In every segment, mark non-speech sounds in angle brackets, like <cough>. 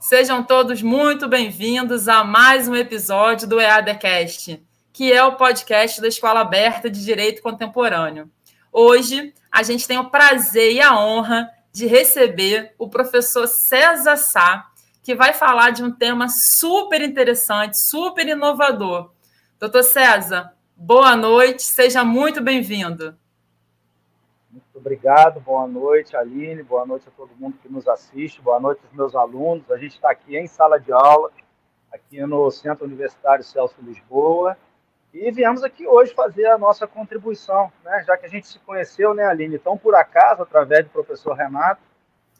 Sejam todos muito bem-vindos a mais um episódio do EADcast, que é o podcast da Escola Aberta de Direito Contemporâneo. Hoje, a gente tem o prazer e a honra de receber o professor César Sá, que vai falar de um tema super interessante, super inovador. Doutor César, boa noite, seja muito bem-vindo. Obrigado, boa noite, Aline, boa noite a todo mundo que nos assiste, boa noite aos meus alunos. A gente está aqui em sala de aula, aqui no Centro Universitário Celso Lisboa, e viemos aqui hoje fazer a nossa contribuição, né? já que a gente se conheceu, né, Aline, tão por acaso, através do professor Renato,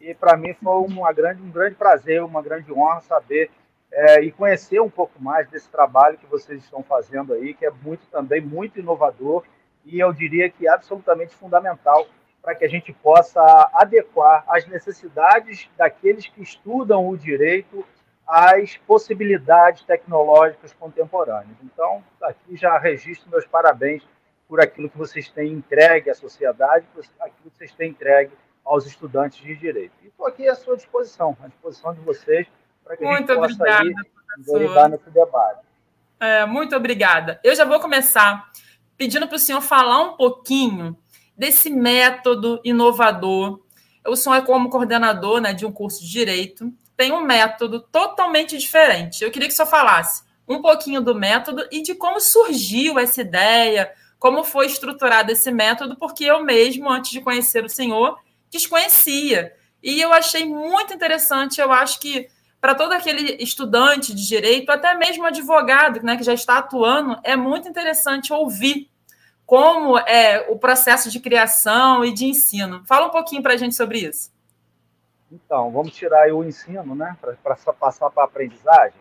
e para mim foi grande, um grande prazer, uma grande honra saber é, e conhecer um pouco mais desse trabalho que vocês estão fazendo aí, que é muito também muito inovador e eu diria que absolutamente fundamental para que a gente possa adequar as necessidades daqueles que estudam o direito às possibilidades tecnológicas contemporâneas. Então, aqui já registro meus parabéns por aquilo que vocês têm entregue à sociedade, por aquilo que vocês têm entregue aos estudantes de direito. E estou aqui à sua disposição, à disposição de vocês, para que muito a gente possa ir derivar nesse debate. É, muito obrigada. Eu já vou começar pedindo para o senhor falar um pouquinho desse método inovador. O senhor é como coordenador né, de um curso de Direito, tem um método totalmente diferente. Eu queria que o senhor falasse um pouquinho do método e de como surgiu essa ideia, como foi estruturado esse método, porque eu mesmo, antes de conhecer o senhor, desconhecia. E eu achei muito interessante, eu acho que para todo aquele estudante de direito, até mesmo advogado né, que já está atuando, é muito interessante ouvir como é o processo de criação e de ensino. Fala um pouquinho para a gente sobre isso. Então, vamos tirar o ensino, né, para passar para a aprendizagem,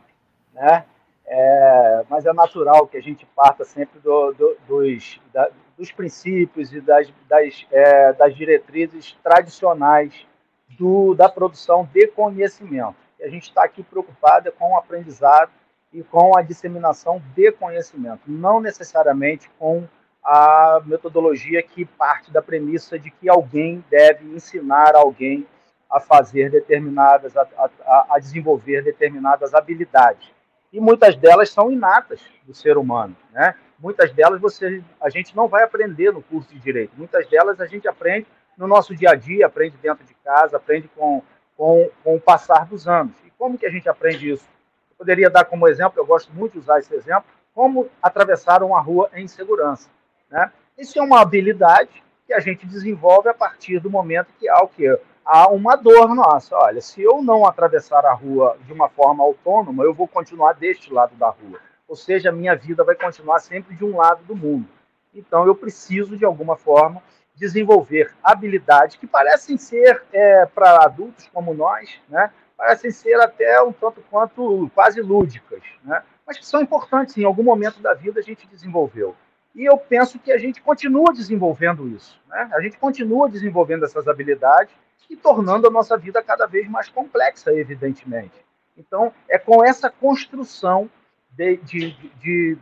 né? É, mas é natural que a gente parta sempre do, do, dos, da, dos princípios e das, das, é, das diretrizes tradicionais do, da produção de conhecimento. E a gente está aqui preocupada com o aprendizado e com a disseminação de conhecimento, não necessariamente com a metodologia que parte da premissa de que alguém deve ensinar alguém a fazer determinadas, a, a, a desenvolver determinadas habilidades. E muitas delas são inatas do ser humano, né? Muitas delas você, a gente não vai aprender no curso de direito. Muitas delas a gente aprende no nosso dia a dia, aprende dentro de casa, aprende com, com, com o passar dos anos. E como que a gente aprende isso? Eu poderia dar como exemplo, eu gosto muito de usar esse exemplo, como atravessar uma rua em segurança. Né? Isso é uma habilidade que a gente desenvolve a partir do momento que há o quê? Há uma dor nossa. Olha, se eu não atravessar a rua de uma forma autônoma, eu vou continuar deste lado da rua ou seja, a minha vida vai continuar sempre de um lado do mundo. Então, eu preciso, de alguma forma, desenvolver habilidades que parecem ser, é, para adultos como nós, né, parecem ser até um tanto quanto quase lúdicas, né, mas que são importantes, em algum momento da vida a gente desenvolveu. E eu penso que a gente continua desenvolvendo isso. Né? A gente continua desenvolvendo essas habilidades e tornando a nossa vida cada vez mais complexa, evidentemente. Então, é com essa construção de, de, de,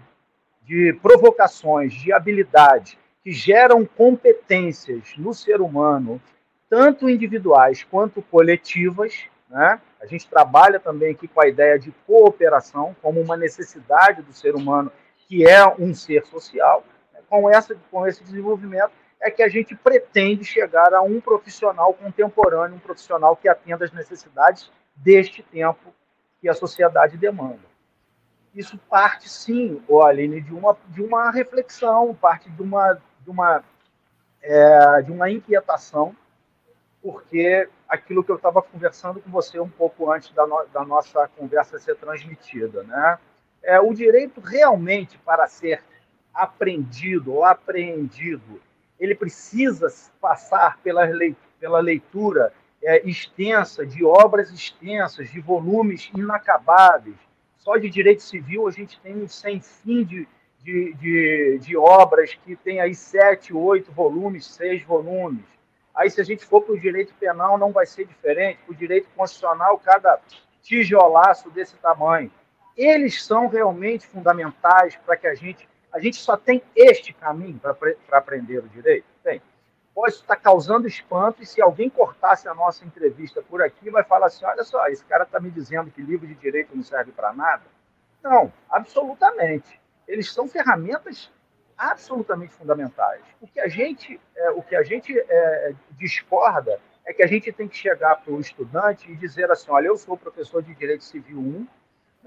de provocações, de habilidades que geram competências no ser humano, tanto individuais quanto coletivas. Né? A gente trabalha também aqui com a ideia de cooperação como uma necessidade do ser humano, que é um ser social. Com, essa, com esse desenvolvimento é que a gente pretende chegar a um profissional contemporâneo, um profissional que atenda às necessidades deste tempo que a sociedade demanda isso parte sim, Aline, de uma, de uma reflexão, parte de uma, de uma, é, de uma inquietação, porque aquilo que eu estava conversando com você um pouco antes da, no, da nossa conversa ser transmitida, né? É, o direito realmente para ser aprendido ou apreendido, ele precisa passar pela leitura, pela leitura é, extensa de obras extensas, de volumes inacabáveis, só de direito civil a gente tem um sem fim de, de, de, de obras que tem aí sete, oito volumes, seis volumes. Aí, se a gente for para o direito penal, não vai ser diferente. O direito constitucional, cada tijolaço desse tamanho. Eles são realmente fundamentais para que a gente. A gente só tem este caminho para aprender o direito? Tem. pode estar causando espanto, e se alguém cortasse a nossa entrevista por aqui, vai falar assim: olha só, esse cara está me dizendo que livro de direito não serve para nada. Não, absolutamente. Eles são ferramentas absolutamente fundamentais. O que a gente, é, o que a gente é, discorda é que a gente tem que chegar para o estudante e dizer assim: olha, eu sou professor de Direito Civil 1,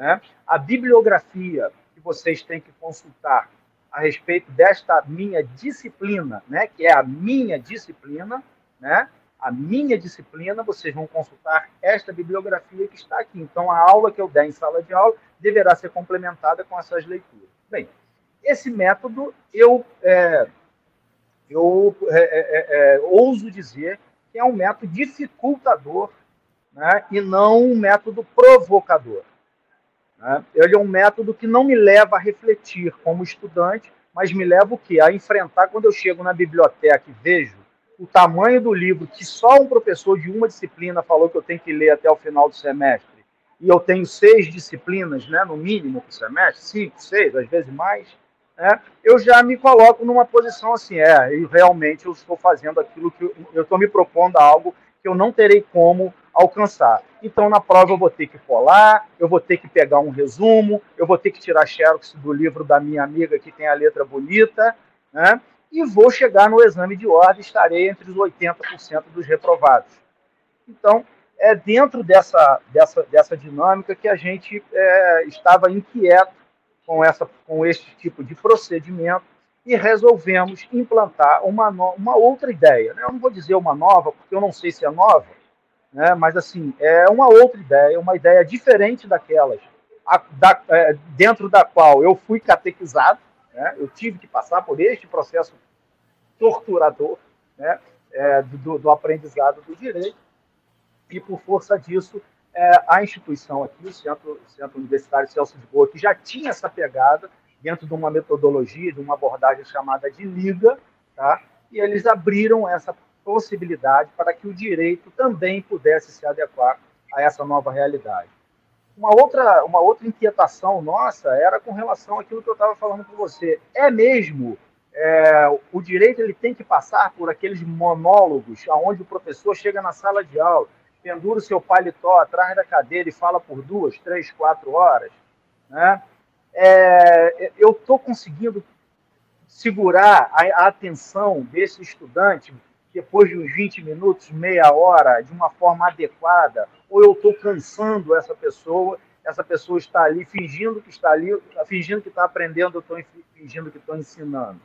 né? a bibliografia que vocês têm que consultar a respeito desta minha disciplina, né, que é a minha disciplina, né, a minha disciplina, vocês vão consultar esta bibliografia que está aqui. Então, a aula que eu der em sala de aula deverá ser complementada com essas leituras. Bem, esse método eu, é, eu é, é, é, é ouso dizer que é um método dificultador né, e não um método provocador. Né? Ele é um método que não me leva a refletir como estudante, mas me leva o quê? A enfrentar quando eu chego na biblioteca e vejo o tamanho do livro que só um professor de uma disciplina falou que eu tenho que ler até o final do semestre, e eu tenho seis disciplinas, né, no mínimo, por semestre, cinco, seis, às vezes mais, né, eu já me coloco numa posição assim, é, e realmente eu estou fazendo aquilo que eu, estou me propondo a algo que eu não terei como alcançar. Então, na prova, eu vou ter que colar, eu vou ter que pegar um resumo, eu vou ter que tirar xerox do livro da minha amiga que tem a letra bonita, né? e vou chegar no exame de ordem, estarei entre os 80% dos reprovados. Então, é dentro dessa, dessa, dessa dinâmica que a gente é, estava inquieto com, essa, com este tipo de procedimento e resolvemos implantar uma, uma outra ideia. Né? Eu não vou dizer uma nova, porque eu não sei se é nova, né? mas assim é uma outra ideia, uma ideia diferente daquelas a, da, é, dentro da qual eu fui catequizado, né? eu tive que passar por este processo torturador né? É, do, do, aprendizado do direito, e por força disso, é, a instituição aqui, o Centro, Centro Universitário Celso de Boa, que já tinha essa pegada, dentro de uma metodologia, de uma abordagem chamada de liga, tá? e eles abriram essa possibilidade para que o direito também pudesse se adequar a essa nova realidade. Uma outra, uma outra inquietação nossa era com relação àquilo que eu estava falando com você. É mesmo é, o direito ele tem que passar por aqueles monólogos aonde o professor chega na sala de aula, pendura o seu paletó atrás da cadeira e fala por duas, três, quatro horas, né? É, eu estou conseguindo segurar a, a, atenção desse estudante depois de uns 20 minutos, meia hora, de uma forma adequada, ou eu estou cansando essa pessoa, essa pessoa está ali fingindo que está ali, fingindo que está aprendendo, eu estou fingindo que estou ensinando.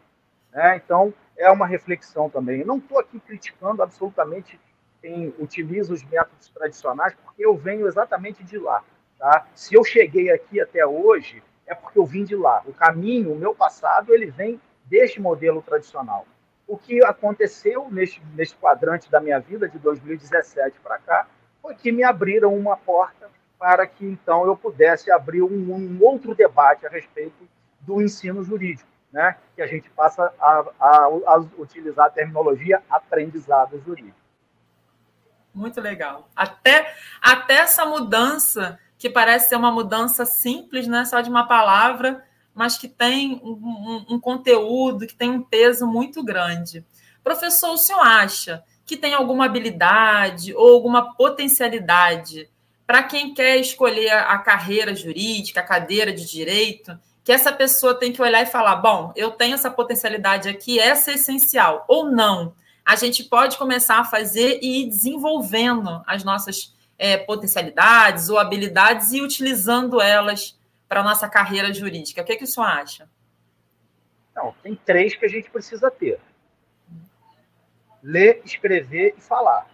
Né? Então, é uma reflexão também. Eu não estou aqui criticando absolutamente quem utiliza os métodos tradicionais, porque eu venho exatamente de lá. Tá? Se eu cheguei aqui até hoje, é porque eu vim de lá. O caminho, o meu passado, ele vem deste modelo tradicional. O que aconteceu neste, neste quadrante da minha vida, de 2017 para cá, foi que me abriram uma porta para que então eu pudesse abrir um, um outro debate a respeito do ensino jurídico, né? que a gente passa a, a, a utilizar a terminologia aprendizado jurídico. Muito legal. Até, até essa mudança que parece ser uma mudança simples, né? Só de uma palavra, mas que tem um, um, um conteúdo, que tem um peso muito grande. Professor, o senhor acha que tem alguma habilidade ou alguma potencialidade para quem quer escolher a carreira jurídica, a cadeira de direito, que essa pessoa tem que olhar e falar: bom, eu tenho essa potencialidade aqui, essa é essencial, ou não. A gente pode começar a fazer e ir desenvolvendo as nossas é, potencialidades ou habilidades e utilizando elas para a nossa carreira jurídica. O que, é que o senhor acha? Não, tem três que a gente precisa ter: ler, escrever e falar.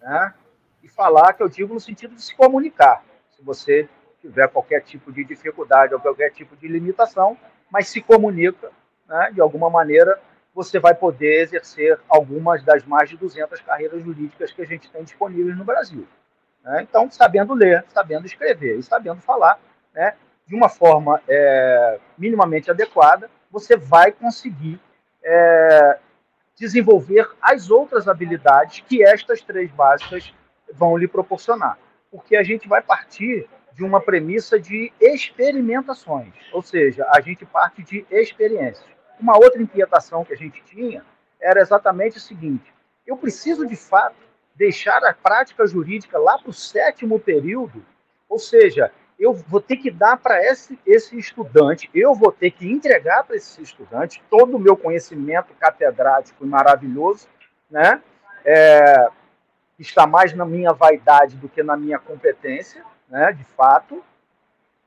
Né? E falar, que eu digo no sentido de se comunicar. Se você tiver qualquer tipo de dificuldade ou qualquer tipo de limitação, mas se comunica, né, de alguma maneira, você vai poder exercer algumas das mais de 200 carreiras jurídicas que a gente tem disponíveis no Brasil. Né? Então, sabendo ler, sabendo escrever e sabendo falar, né, de uma forma é, minimamente adequada, você vai conseguir é, desenvolver as outras habilidades que estas três básicas vão lhe proporcionar. Porque a gente vai partir de uma premissa de experimentações, ou seja, a gente parte de experiências. Uma outra inquietação que a gente tinha era exatamente o seguinte: eu preciso, de fato, deixar a prática jurídica lá para o sétimo período, ou seja, eu vou ter que dar para esse, esse estudante, eu vou ter que entregar para esse estudante todo o meu conhecimento catedrático e maravilhoso, né? É, está mais na minha vaidade do que na minha competência, né? De fato.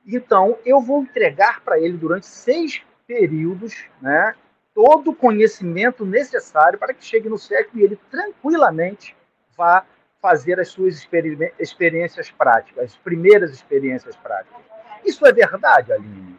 Então, eu vou entregar para ele durante seis períodos, né? Todo o conhecimento necessário para que chegue no sétimo e ele tranquilamente vá fazer as suas experiências práticas, as primeiras experiências práticas. Isso é verdade, Aline?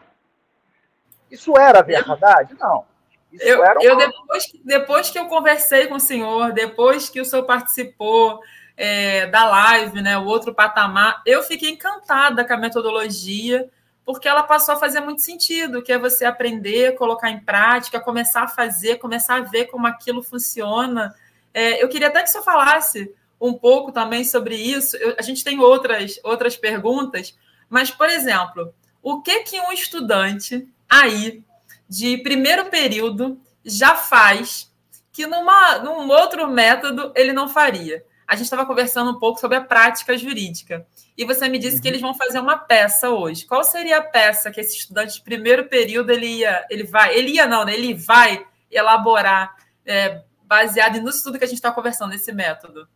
Isso era verdade? Não. Isso eu, uma... eu depois, depois que eu conversei com o senhor, depois que o senhor participou é, da live, né, o outro patamar, eu fiquei encantada com a metodologia, porque ela passou a fazer muito sentido, que é você aprender, colocar em prática, começar a fazer, começar a ver como aquilo funciona. É, eu queria até que senhor falasse um pouco também sobre isso. Eu, a gente tem outras, outras perguntas, mas, por exemplo, o que, que um estudante aí de primeiro período já faz que numa, num outro método ele não faria? A gente estava conversando um pouco sobre a prática jurídica. E você me disse uhum. que eles vão fazer uma peça hoje. Qual seria a peça que esse estudante de primeiro período ele ia, ele vai, ele ia não, né? Ele vai elaborar é, baseado nisso tudo que a gente está conversando, nesse método?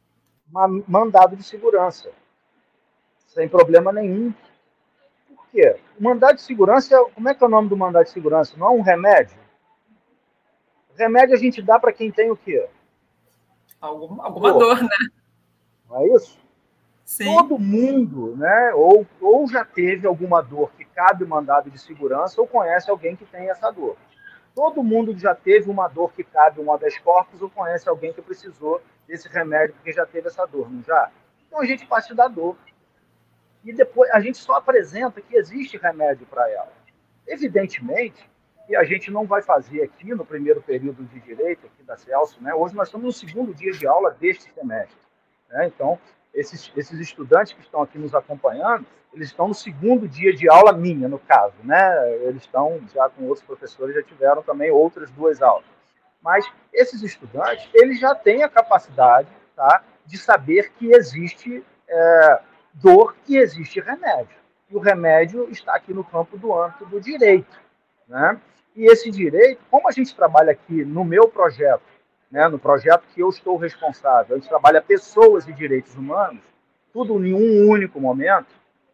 mandado de segurança, sem problema nenhum. Por quê? O mandado de segurança, como é que é o nome do mandado de segurança? Não é um remédio? Remédio a gente dá para quem tem o quê? Algum, alguma dor, né? Não é isso? Sim. Todo mundo, né? Ou, ou já teve alguma dor que cabe o mandado de segurança, ou conhece alguém que tem essa dor. Todo mundo já teve uma dor que cabe um habeas corpus, ou conhece alguém que precisou desse remédio porque já teve essa dor, não já? Então a gente parte da dor. E depois a gente só apresenta que existe remédio para ela. Evidentemente, e a gente não vai fazer aqui no primeiro período de direito aqui da Celso, né? Hoje nós estamos no segundo dia de aula deste semestre, né? Então, esses, esses estudantes que estão aqui nos acompanhando, eles estão no segundo dia de aula minha, no caso, né? Eles estão já com outros professores, já tiveram também outras duas aulas. Mas esses estudantes, eles já têm a capacidade tá, de saber que existe é, dor e existe remédio. E o remédio está aqui no campo do âmbito do direito. Né? E esse direito, como a gente trabalha aqui no meu projeto, né, no projeto que eu estou responsável, a gente trabalha pessoas e direitos humanos, tudo em um único momento,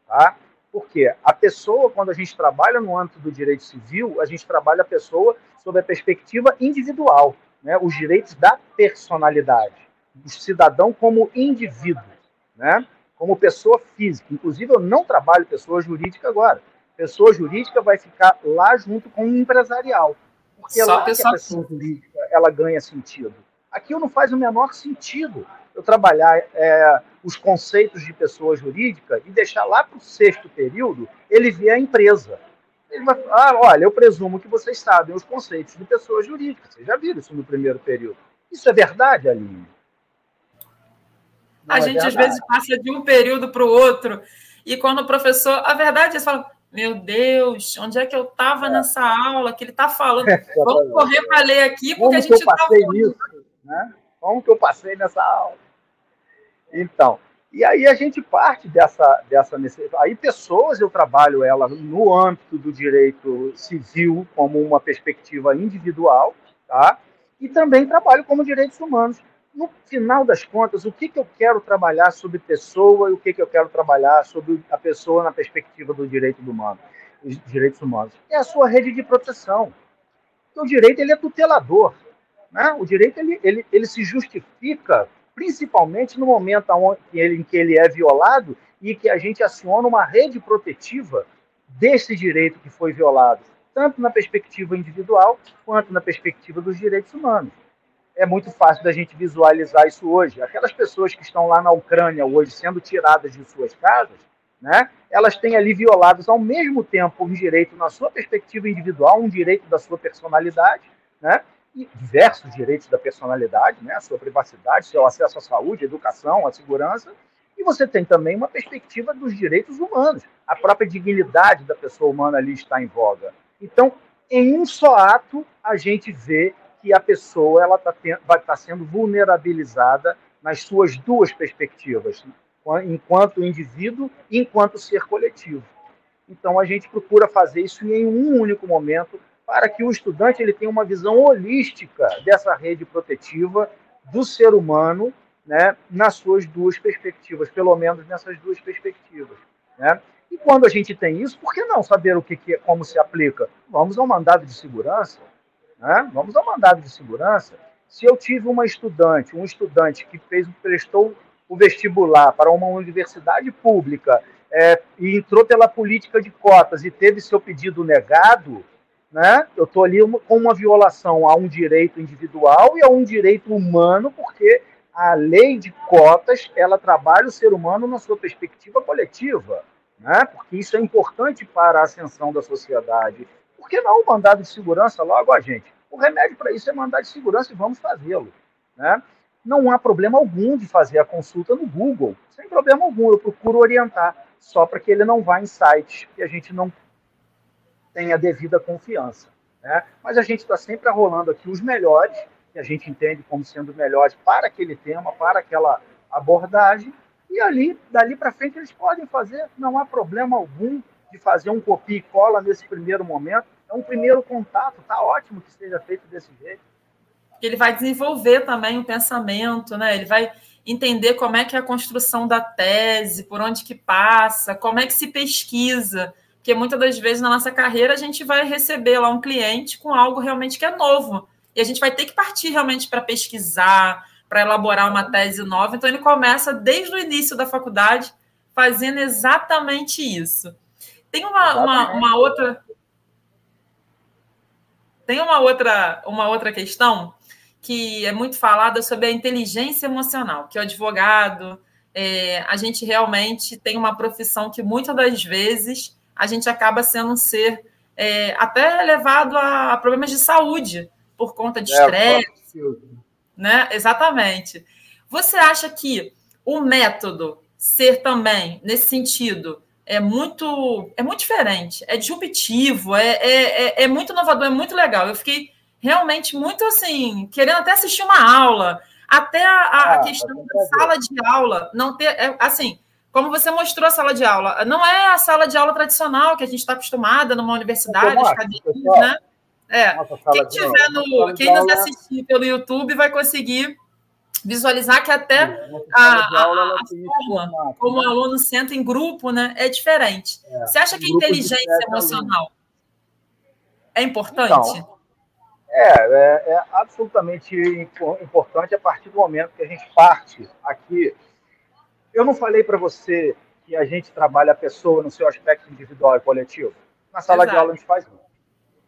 tá? Porque a pessoa, quando a gente trabalha no âmbito do direito civil, a gente trabalha a pessoa sob a perspectiva individual, né? os direitos da personalidade, do cidadão como indivíduo, né? como pessoa física. Inclusive, eu não trabalho pessoa jurídica agora. Pessoa jurídica vai ficar lá junto com o empresarial. Porque Só lá que a pessoa jurídica ela ganha sentido. Aquilo não faz o menor sentido eu trabalhar é, os conceitos de pessoa jurídica e deixar lá para o sexto período ele ver a empresa. Ele vai falar, ah, olha, eu presumo que vocês sabem os conceitos de pessoa jurídica. Vocês já viram isso no primeiro período. Isso é verdade, Aline? Não a é gente verdade. às vezes passa de um período para o outro e quando o professor, a verdade é fala, meu Deus, onde é que eu estava é. nessa aula que ele está falando? <laughs> É, Vamos correr para ler aqui porque Como a gente está. Né? Como que eu passei nessa aula? Então, e aí a gente parte dessa, dessa necessidade. Aí pessoas, eu trabalho ela no âmbito do direito civil como uma perspectiva individual, tá? E também trabalho como direitos humanos. No final das contas, o que, que eu quero trabalhar sobre pessoa e o que, que eu quero trabalhar sobre a pessoa na perspectiva do direito humano, dos direitos humanos? É a sua rede de proteção. o direito ele é tutelador. Né? O direito ele, ele, ele se justifica principalmente no momento em que ele é violado e que a gente aciona uma rede protetiva desse direito que foi violado, tanto na perspectiva individual quanto na perspectiva dos direitos humanos. É muito fácil da gente visualizar isso hoje. Aquelas pessoas que estão lá na Ucrânia hoje sendo tiradas de suas casas, né, elas têm ali violados ao mesmo tempo um direito na sua perspectiva individual, um direito da sua personalidade, né, e diversos direitos da personalidade, né? a sua privacidade, seu acesso à saúde, à educação, à segurança, e você tem também uma perspectiva dos direitos humanos. A própria dignidade da pessoa humana ali está em voga. Então, em um só ato, a gente vê que a pessoa ela tá vai estar tá sendo vulnerabilizada nas suas duas perspectivas, enquanto indivíduo e enquanto ser coletivo. Então a gente procura fazer isso em um único momento para que o estudante ele tenha uma visão holística dessa rede protetiva do ser humano, né, nas suas duas perspectivas, pelo menos nessas duas perspectivas, né? E quando a gente tem isso, por que não saber o que, que como se aplica? Vamos ao mandado de segurança, né? Vamos ao mandado de segurança. Se eu tive uma estudante, um estudante que fez, prestou o vestibular para uma universidade pública é, e entrou pela política de cotas e teve seu pedido negado, né? Eu estou ali com uma violação a um direito individual e a um direito humano, porque a lei de cotas ela trabalha o ser humano na sua perspectiva coletiva, né? Porque isso é importante para a ascensão da sociedade. Por que não mandado de segurança logo a gente? O remédio para isso é mandado de segurança e vamos fazê-lo, né? Não há problema algum de fazer a consulta no Google, sem problema algum. Eu procuro orientar, só para que ele não vá em sites que a gente não tem a devida confiança. Né? Mas a gente está sempre arrolando aqui os melhores, que a gente entende como sendo melhores para aquele tema, para aquela abordagem, e ali, dali para frente, eles podem fazer, não há problema algum de fazer um copia e cola nesse primeiro momento. É um primeiro contato, tá ótimo que seja feito desse jeito. Ele vai desenvolver também o pensamento, né? Ele vai entender como é que é a construção da tese, por onde que passa, como é que se pesquisa. Porque muitas das vezes na nossa carreira a gente vai receber lá um cliente com algo realmente que é novo. E a gente vai ter que partir realmente para pesquisar, para elaborar uma tese nova. Então ele começa desde o início da faculdade fazendo exatamente isso. Tem uma, uma, uma outra. Tem uma outra, uma outra questão que é muito falada sobre a inteligência emocional, que o advogado, é, a gente realmente tem uma profissão que muitas das vezes a gente acaba sendo um ser é, até levado a, a, problemas de saúde por conta de é, estresse. né? Exatamente. Você acha que o método ser também, nesse sentido, é muito é muito diferente, é disruptivo, é, é, é, é muito inovador, é muito legal. Eu fiquei realmente muito assim, querendo até assistir uma aula, até a, a ah, questão da sala de aula não ter. É, assim, como você mostrou a sala de aula, não é a sala de aula tradicional que a gente está acostumada numa universidade, as cadeiras, né? É. Quem tiver no, quem nos assistir pelo YouTube vai conseguir visualizar que até a, a, a forma como o né? aluno senta em grupo, né, é diferente. É. Você acha que a inteligência emocional é importante? Então, é, é, é absolutamente importante a partir do momento que a gente parte aqui eu não falei para você que a gente trabalha a pessoa no seu aspecto individual e coletivo? Na sala Exato. de aula a gente faz isso.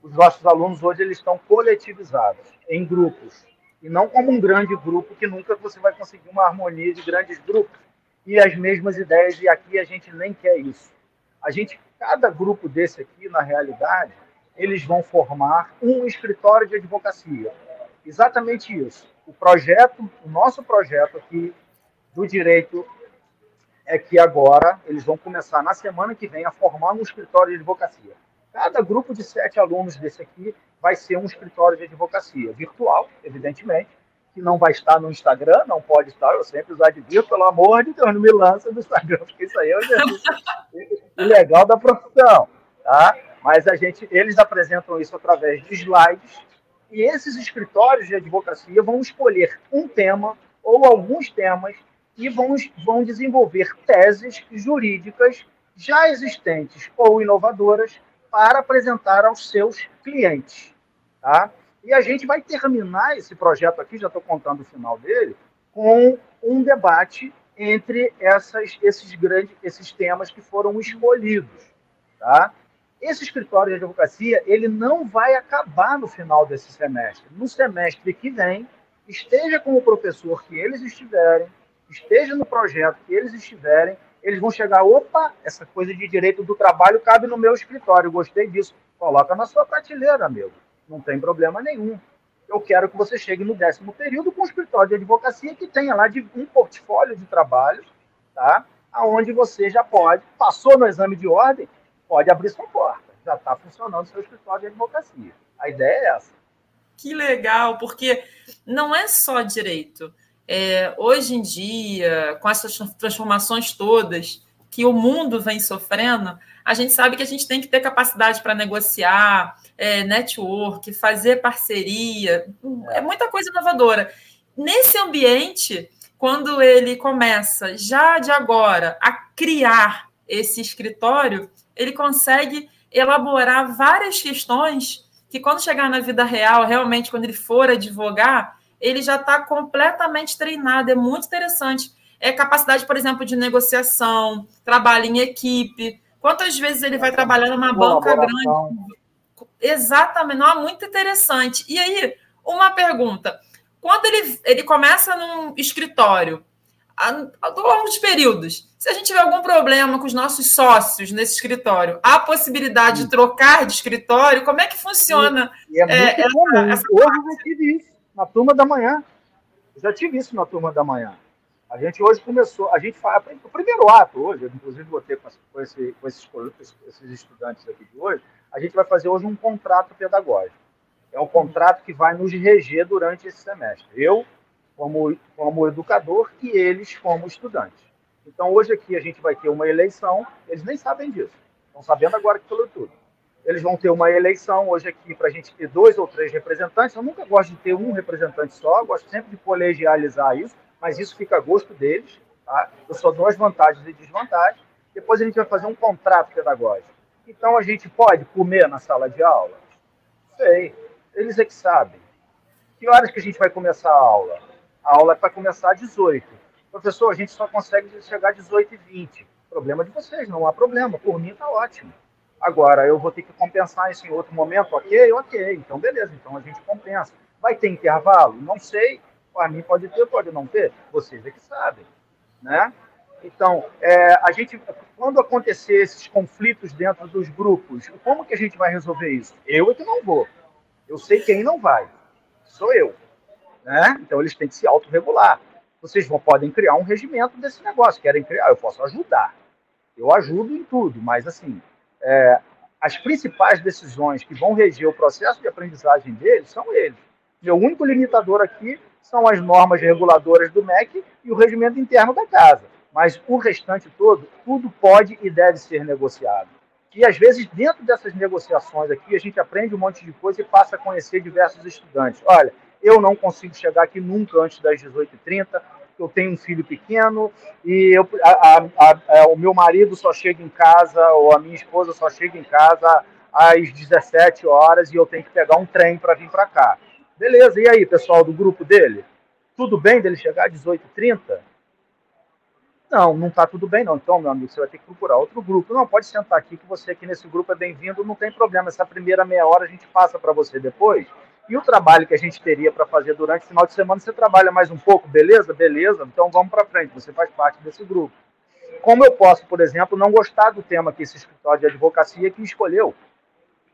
Os nossos alunos hoje eles estão coletivizados, em grupos, e não como um grande grupo que nunca você vai conseguir uma harmonia de grandes grupos e as mesmas ideias, e aqui a gente nem quer isso. A gente, cada grupo desse aqui, na realidade, eles vão formar um escritório de advocacia. Exatamente isso. O projeto, o nosso projeto aqui do direito é que agora eles vão começar na semana que vem a formar um escritório de advocacia. Cada grupo de sete alunos desse aqui vai ser um escritório de advocacia virtual, evidentemente, que não vai estar no Instagram, não pode estar, eu sempre os advirto, pelo amor de Deus, não me lança no Instagram, <laughs> porque isso aí é o ilegal da profissão, tá? Mas a gente, eles apresentam isso através de slides, e esses escritórios de advocacia vão escolher um tema ou alguns temas e vão, vão desenvolver teses jurídicas já existentes ou inovadoras para apresentar aos seus clientes. Tá? E a gente vai terminar esse projeto aqui, já estou contando o final dele, com um debate entre essas, esses grandes esses temas que foram escolhidos. Tá? Esse escritório de advocacia ele não vai acabar no final desse semestre. No semestre que vem, esteja com o professor que eles estiverem, esteja no projeto que eles estiverem, eles vão chegar, opa, essa coisa de direito do trabalho cabe no meu escritório, gostei disso. Coloca na sua prateleira, amigo. Não tem problema nenhum. Eu quero que você chegue no décimo período com um escritório de advocacia que tenha lá de um portfólio de trabalhos, tá? Aonde você já pode, passou no exame de ordem, pode abrir sua porta. Já está funcionando o seu escritório de advocacia. A ideia é essa. que legal, porque não é só direito. É, hoje em dia, com essas transformações todas que o mundo vem sofrendo, a gente sabe que a gente tem que ter capacidade para negociar, é, network, fazer parceria, é muita coisa inovadora. Nesse ambiente, quando ele começa já de agora a criar esse escritório, ele consegue elaborar várias questões que, quando chegar na vida real, realmente, quando ele for advogar, ele já está completamente treinado. É muito interessante. É capacidade, por exemplo, de negociação, trabalho em equipe. Quantas vezes ele vai trabalhar numa banca grande? Exatamente, não, é muito interessante. E aí, uma pergunta: quando ele, ele começa num escritório, ao longo dos períodos, se a gente tiver algum problema com os nossos sócios nesse escritório, há possibilidade de trocar de escritório? Como é que funciona? E, e é muito é, comum. Essa, essa Hoje eu tive isso, na turma da manhã. Eu já tive isso na turma da manhã. A gente hoje começou, a gente faz, o primeiro ato hoje, inclusive vou ter com, com, esse, com esses, esses estudantes aqui de hoje, a gente vai fazer hoje um contrato pedagógico. É um contrato que vai nos reger durante esse semestre. Eu, como, como educador, e eles, como estudantes. Então, hoje aqui a gente vai ter uma eleição, eles nem sabem disso, estão sabendo agora que falou tudo. Eles vão ter uma eleição hoje aqui para a gente ter dois ou três representantes. Eu nunca gosto de ter um representante só, gosto sempre de colegializar isso, mas isso fica a gosto deles. Tá? Eu só dou as vantagens e desvantagens. Depois a gente vai fazer um contrato pedagógico. Então a gente pode comer na sala de aula? Sei. Eles é que sabem. Que horas que a gente vai começar a aula? A aula é para começar às 18. Professor, a gente só consegue chegar às 18 e 20. Problema de vocês, não há problema. Por mim está ótimo. Agora, eu vou ter que compensar isso em outro momento, ok? Ok. Então, beleza. Então a gente compensa. Vai ter intervalo? Não sei. Para mim pode ter, pode não ter. Vocês é que sabem. Né? Então, é, a gente, quando acontecer esses conflitos dentro dos grupos, como que a gente vai resolver isso? Eu é que não vou. Eu sei quem não vai. Sou eu. Né? Então, eles têm que se autorregular. Vocês vão, podem criar um regimento desse negócio. Querem criar? Eu posso ajudar. Eu ajudo em tudo, mas, assim, é, as principais decisões que vão reger o processo de aprendizagem deles são eles. Meu único limitador aqui são as normas reguladoras do MEC e o regimento interno da casa mas o restante todo, tudo pode e deve ser negociado. E às vezes, dentro dessas negociações aqui, a gente aprende um monte de coisa e passa a conhecer diversos estudantes. Olha, eu não consigo chegar aqui nunca antes das 18h30, eu tenho um filho pequeno e eu, a, a, a, o meu marido só chega em casa, ou a minha esposa só chega em casa às 17 horas e eu tenho que pegar um trem para vir para cá. Beleza, e aí, pessoal do grupo dele? Tudo bem dele chegar às 18h30? Não, não está tudo bem, não. Então, meu amigo, você vai ter que procurar outro grupo. Não, pode sentar aqui, que você aqui nesse grupo é bem-vindo, não tem problema. Essa primeira meia hora a gente passa para você depois. E o trabalho que a gente teria para fazer durante o final de semana, você trabalha mais um pouco, beleza? Beleza? Então vamos para frente, você faz parte desse grupo. Como eu posso, por exemplo, não gostar do tema que esse escritório de advocacia que escolheu?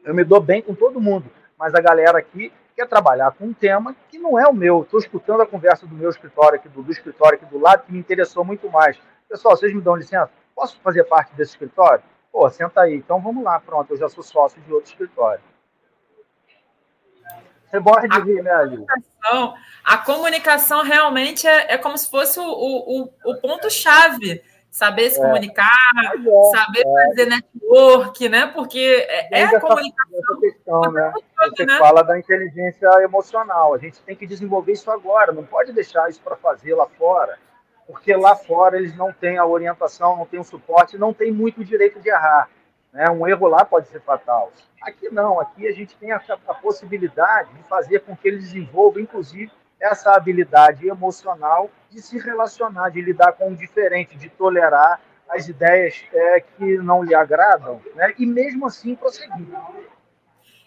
Eu me dou bem com todo mundo, mas a galera aqui quer trabalhar com um tema que não é o meu. Estou escutando a conversa do meu escritório aqui, do, do escritório aqui do lado, que me interessou muito mais. Pessoal, vocês me dão licença? Posso fazer parte desse escritório? Pô, senta aí. Então vamos lá, pronto, eu já sou sócio de outro escritório. Você morre de rir, né? A comunicação realmente é, é como se fosse o, o, o ponto-chave saber se é. comunicar, é, saber é. fazer network, né? Porque é, é a comunicação. Essa questão, né? Você né? fala da inteligência emocional. A gente tem que desenvolver isso agora, não pode deixar isso para fazer lá fora, porque lá fora eles não têm a orientação, não têm o suporte, não tem muito direito de errar. Né? Um erro lá pode ser fatal. Aqui não, aqui a gente tem a, a possibilidade de fazer com que eles desenvolvam, inclusive, essa habilidade emocional de se relacionar, de lidar com o diferente, de tolerar as ideias é, que não lhe agradam, né? e mesmo assim prosseguir.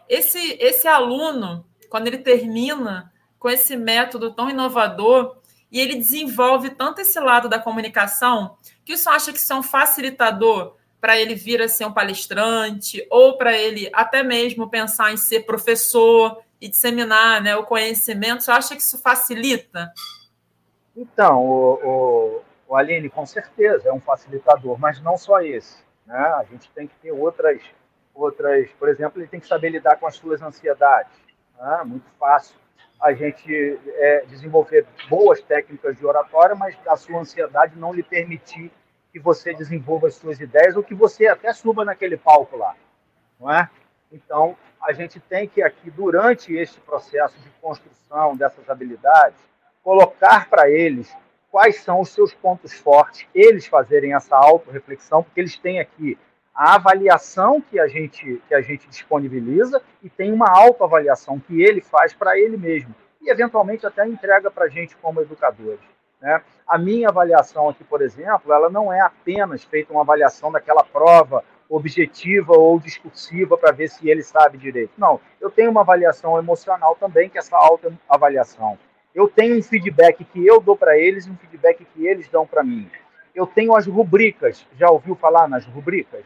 Esse, esse aluno, quando ele termina com esse método tão inovador, e ele desenvolve tanto esse lado da comunicação, que você acha que isso é um facilitador para ele vir a ser um palestrante, ou para ele até mesmo pensar em ser professor, e disseminar né, o conhecimento, você acha que isso facilita? Então, o, o, o, Aline, com certeza é um facilitador, mas não só esse. Né? A gente tem que ter outras, outras, por exemplo, ele tem que saber lidar com as suas ansiedades. né? muito fácil a gente é, desenvolver boas técnicas de oratória, mas a sua ansiedade não lhe permitir que você desenvolva as suas ideias ou que você até suba naquele palco lá, não é? Então, a gente tem que aqui, durante este processo de construção dessas habilidades, colocar para eles quais são os seus pontos fortes, eles fazerem essa autorreflexão, porque eles têm aqui a avaliação que a gente, que a gente disponibiliza e tem uma autoavaliação que ele faz para ele mesmo e, eventualmente, até entrega para a gente como educadores. Né? A minha avaliação aqui, por exemplo, ela não é apenas feita uma avaliação daquela prova objetiva ou discursiva para ver se ele sabe direito. Não, eu tenho uma avaliação emocional também, que é essa autoavaliação. Eu tenho um feedback que eu dou para eles e um feedback que eles dão para mim. Eu tenho as rubricas. Já ouviu falar nas rubricas?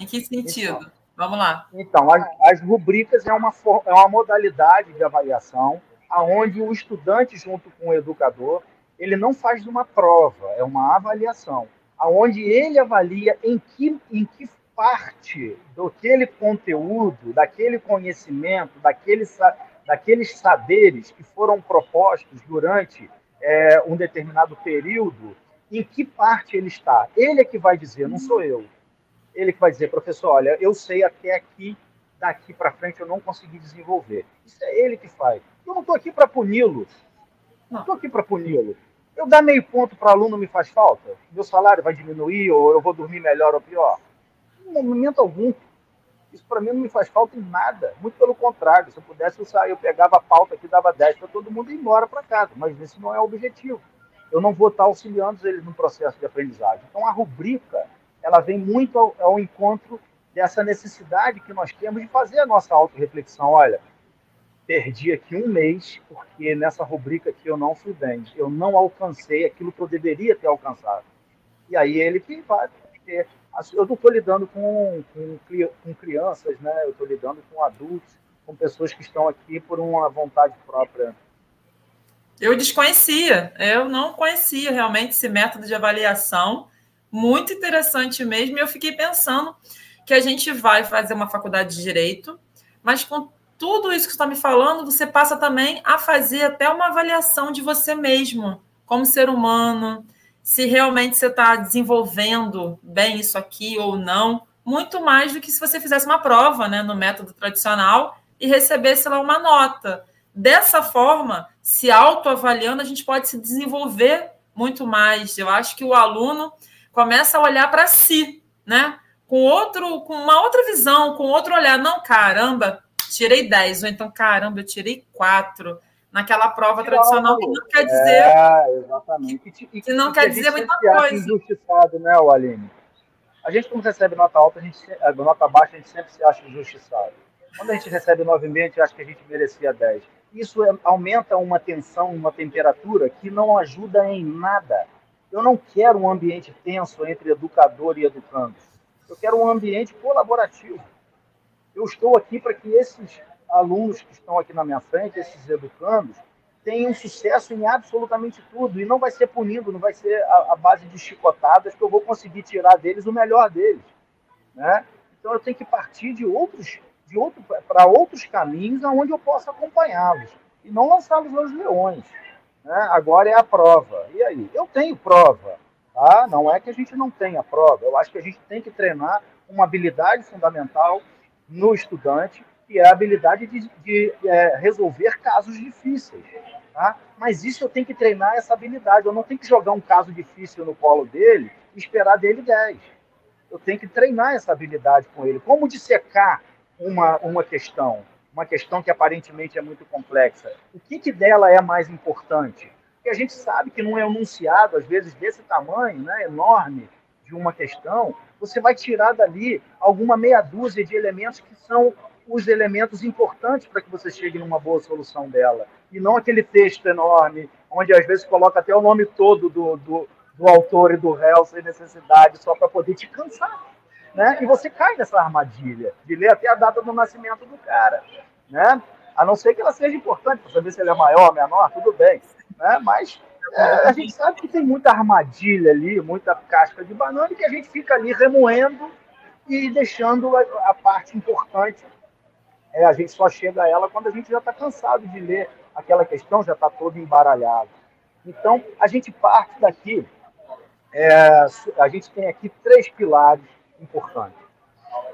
Em que sentido? Então, Vamos lá. Então, as, as rubricas é uma, é uma modalidade de avaliação aonde o estudante, junto com o educador, ele não faz uma prova, é uma avaliação, aonde ele avalia em que, em que parte daquele conteúdo, daquele conhecimento, daquele, daqueles saberes que foram propostos durante é, um determinado período, em que parte ele está. Ele é que vai dizer, não sou eu ele que vai dizer, professor, olha, eu sei até aqui, daqui para frente eu não consegui desenvolver. Isso é ele que faz. Eu não estou aqui para puni-lo. Não estou aqui para puni-lo. Eu dar meio ponto para aluno me faz falta? Meu salário vai diminuir ou eu vou dormir melhor ou pior? Em momento algum. Isso para mim não me faz falta em nada. Muito pelo contrário. Se eu pudesse, eu, sair, eu pegava a pauta aqui, dava 10 para todo mundo ir embora para casa. Mas esse não é o objetivo. Eu não vou estar auxiliando eles no processo de aprendizagem. Então, a rubrica ela vem muito ao, ao encontro dessa necessidade que nós temos de fazer a nossa autorreflexão. Olha, perdi aqui um mês porque nessa rubrica aqui eu não fui bem, eu não alcancei aquilo que eu deveria ter alcançado. E aí ele que vai ter. Eu não estou lidando com, com, com, crianças, né? eu estou lidando com adultos, com pessoas que estão aqui por uma vontade própria. Eu desconhecia, eu não conhecia realmente esse método de avaliação muito interessante mesmo. E eu fiquei pensando que a gente vai fazer uma faculdade de direito, mas com tudo isso que você está me falando, você passa também a fazer até uma avaliação de você mesmo, como ser humano, se realmente você está desenvolvendo bem isso aqui ou não, muito mais do que se você fizesse uma prova né, no método tradicional e recebesse lá uma nota. Dessa forma, se autoavaliando, a gente pode se desenvolver muito mais. Eu acho que o aluno começa a olhar para si, né? Com outro, com uma outra visão, com outro olhar. Não, caramba, tirei 10, ou então, caramba, eu tirei 4 naquela prova tradicional, que não quer dizer. É, exatamente. Que, que não quer dizer muita coisa. injustiçado, né, Aline? A gente, quando recebe nota alta, a gente, nota baixa, a gente sempre se acha injustiçado. Quando a gente recebe 9,5, a gente acha que a gente merecia 10. Isso é, aumenta uma tensão, uma temperatura que não ajuda em nada. Eu não quero um ambiente tenso entre educador e educando. Eu quero um ambiente colaborativo. Eu estou aqui para que esses alunos que estão aqui na minha frente, esses educandos, tenham sucesso em absolutamente tudo. E não vai ser punindo, não vai ser a, a base de chicotadas que eu vou conseguir tirar deles o melhor deles. Né? Então eu tenho que partir de outros, de outro, para outros caminhos aonde eu possa acompanhá-los. E não lançá-los aos leões. Né? Agora é a prova. E aí? Eu tenho prova. Tá? Não é que a gente não tenha prova. Eu acho que a gente tem que treinar uma habilidade fundamental no estudante, que é a habilidade de, de é, resolver casos difíceis. Tá? Mas isso eu tenho que treinar essa habilidade. Eu não tenho que jogar um caso difícil no colo dele e esperar dele 10. Eu tenho que treinar essa habilidade com ele. Como dissecar uma, uma questão? uma questão que aparentemente é muito complexa. O que, que dela é mais importante? Porque a gente sabe que num enunciado, às vezes desse tamanho, né, enorme, de uma questão, você vai tirar dali alguma meia dúzia de elementos que são os elementos importantes para que você chegue numa boa solução dela. E não aquele texto enorme, onde às vezes coloca até o nome todo do, do, do autor e do réu sem necessidade, só para poder te cansar. Né? E você cai nessa armadilha de ler até a data do nascimento do cara né? A não ser que ela seja importante para saber se ele é maior, menor, tudo bem, né? Mas a gente sabe que tem muita armadilha ali, muita casca de banana e que a gente fica ali remoendo e deixando a, a parte importante É, a gente só chega a ela quando a gente já está cansado de ler aquela questão, já está todo embaralhado. Então, a gente parte daqui, é, a gente tem aqui três pilares importantes.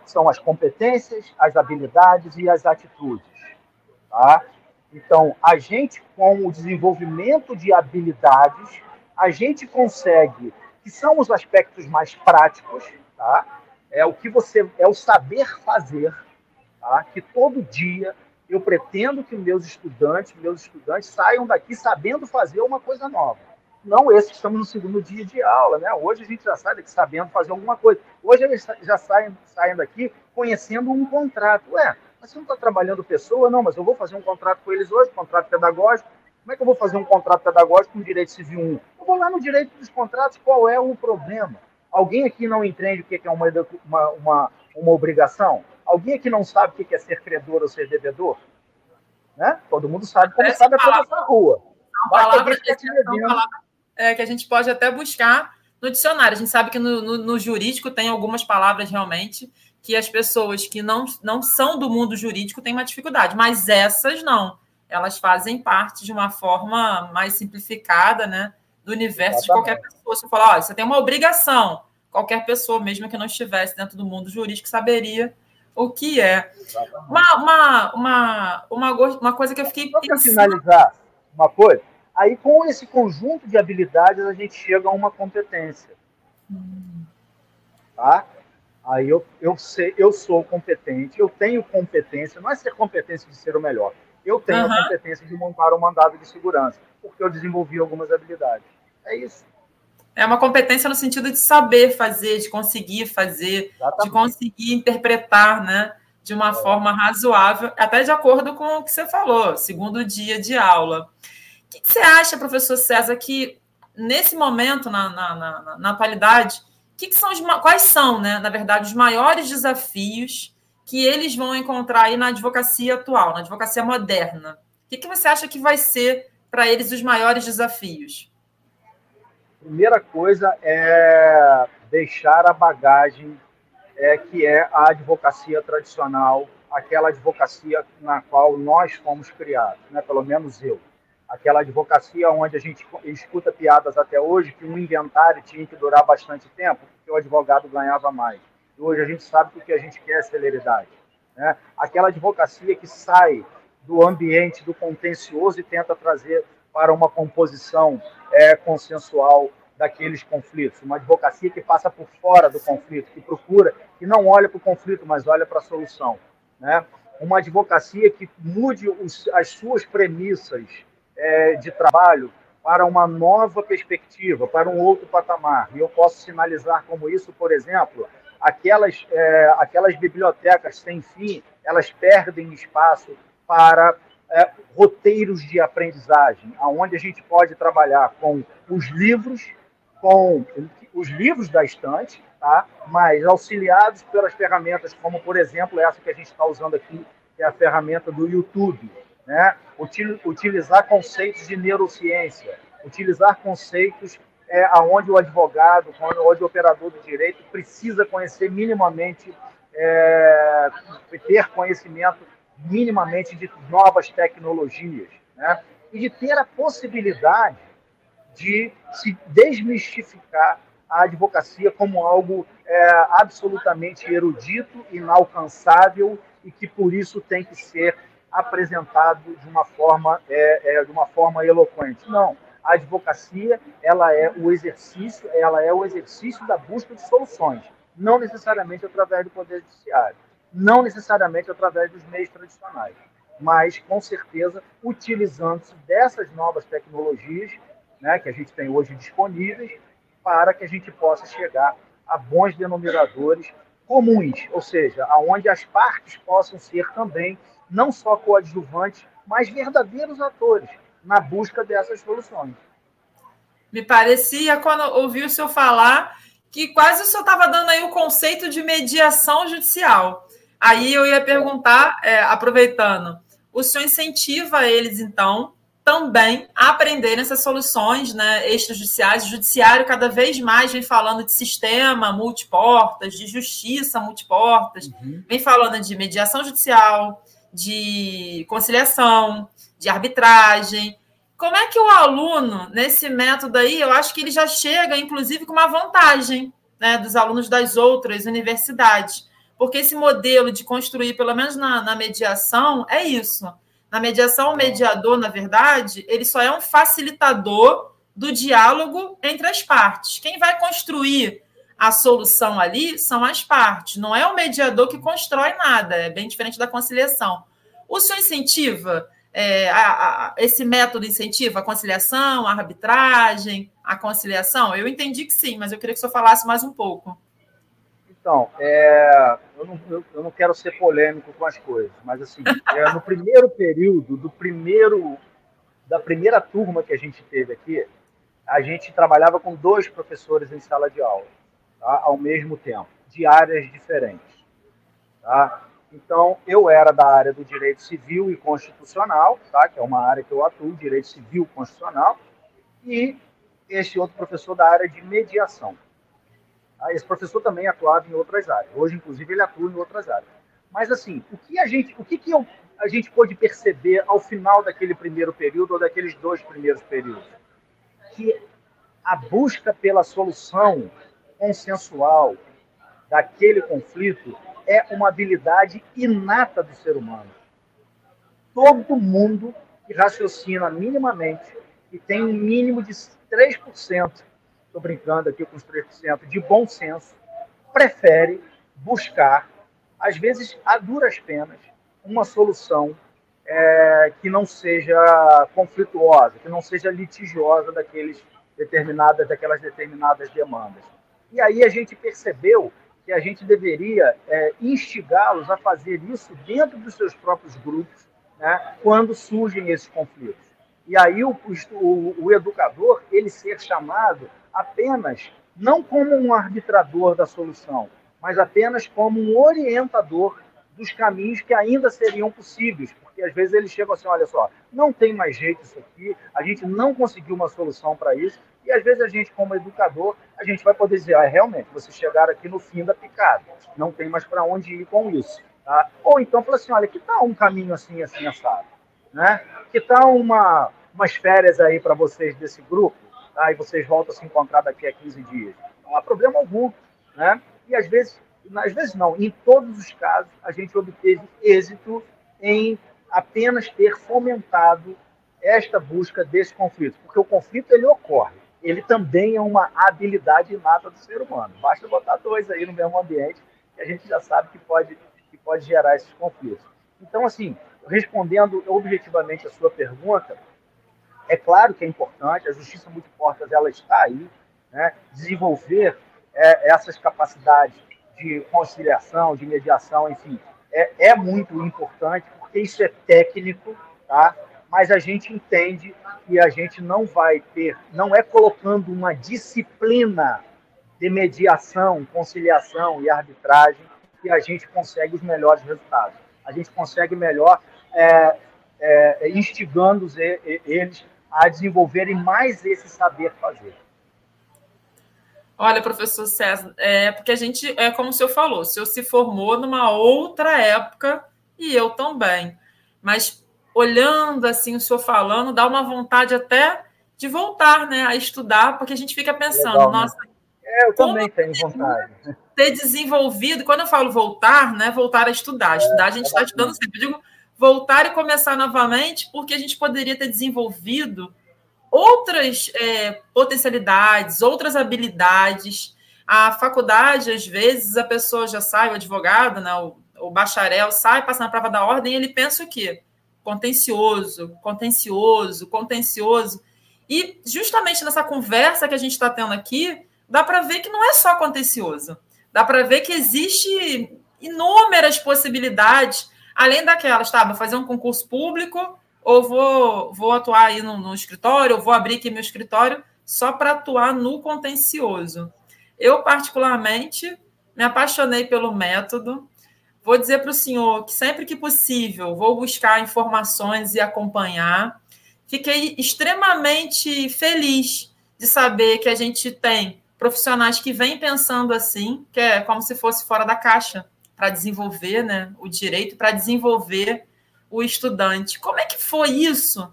São as competências, as habilidades e as atitudes. Tá? Então, a gente, com o desenvolvimento de habilidades, a gente consegue, que são os aspectos mais práticos, tá? é o que você, é o saber fazer, tá? que todo dia eu pretendo que meus estudantes, meus estudantes saiam daqui sabendo fazer uma coisa nova. Não esse que estamos no segundo dia de aula, né? Hoje a gente já sai daqui sabendo fazer alguma coisa. Hoje eles já saem, saem daqui conhecendo um contrato. Ué, mas você não está trabalhando pessoa? Não, mas eu vou fazer um contrato com eles hoje, contrato pedagógico. Como é que eu vou fazer um contrato pedagógico com direito civil 1? Eu vou lá no direito dos contratos, qual é o problema? Alguém aqui não entende o que é uma, uma, uma, uma obrigação? Alguém aqui não sabe o que é ser credor ou ser devedor? Né? Todo mundo sabe como sabe atravessar a rua. Uma palavra, que, é, que a gente pode até buscar no dicionário. A gente sabe que no, no, no jurídico tem algumas palavras realmente que as pessoas que não, não são do mundo jurídico têm uma dificuldade, mas essas não. Elas fazem parte de uma forma mais simplificada, né? Do universo Exatamente. de qualquer pessoa. Você fala, ó, você tem uma obrigação. Qualquer pessoa, mesmo que não estivesse dentro do mundo jurídico, saberia o que é. Uma, uma, uma, uma, uma coisa que eu fiquei. Só para finalizar uma coisa, aí com esse conjunto de habilidades a gente chega a uma competência. Hum. Tá? Aí eu, eu, sei, eu sou competente, eu tenho competência, não é ser competência de ser o melhor, eu tenho uhum. a competência de montar um mandado de segurança, porque eu desenvolvi algumas habilidades. É isso. É uma competência no sentido de saber fazer, de conseguir fazer, Exatamente. de conseguir interpretar, né? De uma é. forma razoável, até de acordo com o que você falou, segundo dia de aula. O que, você acha, professor César, que nesse momento, na, na, na, na atualidade, que, que são os, quais são, né, na verdade, os maiores desafios que eles vão encontrar aí na advocacia atual, na advocacia moderna? O que, que você acha que vai ser para eles os maiores desafios? Primeira coisa é deixar a bagagem é, que é a advocacia tradicional, aquela advocacia na qual nós fomos criados, né? pelo menos eu aquela advocacia onde a gente escuta piadas até hoje que um inventário tinha que durar bastante tempo, porque o advogado ganhava mais. E hoje a gente sabe que o que a gente quer é celeridade. Né? Aquela advocacia que sai do ambiente do contencioso e tenta trazer para uma composição é, consensual daqueles conflitos. Uma advocacia que passa por fora do conflito, que procura, que não olha para o conflito, mas olha para a solução. Né? Uma advocacia que mude os, as suas premissas é, de trabalho para uma nova perspectiva, para um outro patamar. E eu posso sinalizar como isso, por exemplo, aquelas, é, aquelas bibliotecas sem fim, elas perdem espaço para é, roteiros de aprendizagem, aonde a gente pode trabalhar com os livros, com os livros da estante, tá? mas auxiliados pelas ferramentas como, por exemplo, essa que a gente está usando aqui, que é a ferramenta do YouTube né? utilizar conceitos de neurociência, utilizar conceitos é, aonde o advogado, onde o operador do direito precisa conhecer minimamente, é, ter conhecimento minimamente de novas tecnologias, né? e de ter a possibilidade de se desmistificar a advocacia como algo é, absolutamente erudito, inalcançável e que por isso tem que ser apresentado de uma forma, é, é, de uma forma eloquente. Não, a advocacia ela é o exercício, ela é o exercício da busca de soluções, não necessariamente através do poder judiciário, não necessariamente através dos meios tradicionais, mas com certeza utilizando-se dessas novas tecnologias, né, que a gente tem hoje disponíveis, para que a gente possa chegar a bons denominadores comuns, ou seja, aonde as partes possam ser também não só coadjuvantes, mas verdadeiros atores na busca dessas soluções. Me parecia, quando ouvi o senhor falar, que quase o senhor estava dando aí o conceito de mediação judicial. Aí eu ia perguntar, é, aproveitando, o senhor incentiva eles, então, também a aprenderem essas soluções né, extrajudiciais. O judiciário cada vez mais vem falando de sistema multiportas, de justiça multiportas, uhum. vem falando de mediação judicial, de conciliação, de arbitragem. Como é que o aluno, nesse método aí, eu acho que ele já chega, inclusive, com uma vantagem né, dos alunos das outras universidades. Porque esse modelo de construir, pelo menos na, na mediação, é isso. Na mediação, o mediador, na verdade, ele só é um facilitador do diálogo entre as partes. Quem vai construir a solução ali são as partes, não é o mediador que constrói nada, é bem diferente da conciliação. O senhor incentiva, é, a, a, esse método incentiva a conciliação, a arbitragem, a conciliação? Eu entendi que sim, mas eu queria que o senhor falasse mais um pouco. Então, é, eu, não, eu, eu, não, quero ser polêmico com as coisas, mas assim, <laughs> é, no primeiro período, do primeiro, da primeira turma que a gente teve aqui, a gente trabalhava com dois professores em sala de aula tá? ao mesmo tempo, de áreas diferentes. Tá? Então, eu era da área do direito civil e constitucional, tá? que é uma área que eu atuo, direito civil constitucional, e esse outro professor da área de mediação. Tá? Esse professor também atuava em outras áreas. Hoje, inclusive, ele atua em outras áreas. Mas, assim, o que a gente, o que, que eu, a gente pôde perceber ao final daquele primeiro período ou daqueles dois primeiros períodos? Que a busca pela solução consensual daquele conflito é uma habilidade inata do ser humano. Todo mundo que raciocina minimamente e tem um mínimo de 3%, estou brincando aqui com os 3%, de bom senso, prefere buscar, às vezes a duras penas, uma solução é, que não seja conflituosa, que não seja litigiosa daqueles determinadas, daquelas determinadas demandas. E aí a gente percebeu que a gente deveria é, instigá-los a fazer isso dentro dos seus próprios grupos, né, quando surgem esses conflitos. E aí o, o, o educador ele ser chamado apenas não como um arbitrador da solução, mas apenas como um orientador dos caminhos que ainda seriam possíveis, porque às vezes eles chegam assim, olha só, não tem mais jeito isso aqui, a gente não conseguiu uma solução para isso, e às vezes a gente, como educador, a gente vai poder dizer, ah, realmente, vocês chegaram aqui no fim da picada, não tem mais para onde ir com isso. Tá? Ou então fala assim, olha, que tal um caminho assim, assim, assado? Né? Que tal uma, umas férias aí para vocês desse grupo? Tá? E vocês voltam a se encontrar daqui a 15 dias. Não há problema algum. Né? E às vezes, às vezes não, em todos os casos, a gente obteve êxito em apenas ter fomentado esta busca desse conflito, porque o conflito ele ocorre ele também é uma habilidade inata do ser humano. Basta botar dois aí no mesmo ambiente que a gente já sabe que pode, que pode gerar esses conflitos. Então, assim, respondendo objetivamente a sua pergunta, é claro que é importante, a Justiça Multiportas ela está aí, né, desenvolver é, essas capacidades de conciliação, de mediação, enfim, é, é muito importante, porque isso é técnico, tá? mas a gente entende que a gente não vai ter, não é colocando uma disciplina de mediação, conciliação e arbitragem que a gente consegue os melhores resultados. A gente consegue melhor é, é, instigando eles a desenvolverem mais esse saber fazer. Olha, professor César, é porque a gente, é como o senhor falou, o senhor se formou numa outra época e eu também. Mas olhando assim o senhor falando, dá uma vontade até de voltar, né, a estudar, porque a gente fica pensando, Legal, né? nossa, é, eu também tenho vontade. Ter desenvolvido, quando eu falo voltar, né, voltar a estudar, estudar a gente está estudando sempre. Eu digo voltar e começar novamente, porque a gente poderia ter desenvolvido outras é, potencialidades, outras habilidades. A faculdade, às vezes, a pessoa já sai, o advogado, né, o, o bacharel sai, passa na prova da ordem e ele pensa o quê? contencioso, contencioso, contencioso. E justamente nessa conversa que a gente está tendo aqui, dá para ver que não é só contencioso. Dá para ver que existe inúmeras possibilidades, além daquelas, tá? Vou fazer um concurso público, ou vou, vou atuar aí no, no escritório, ou vou abrir aqui meu escritório só para atuar no contencioso. Eu, particularmente, me apaixonei pelo método, Vou dizer para o senhor que sempre que possível vou buscar informações e acompanhar. Fiquei extremamente feliz de saber que a gente tem profissionais que vêm pensando assim, que é como se fosse fora da caixa, para desenvolver né, o direito, para desenvolver o estudante. Como é que foi isso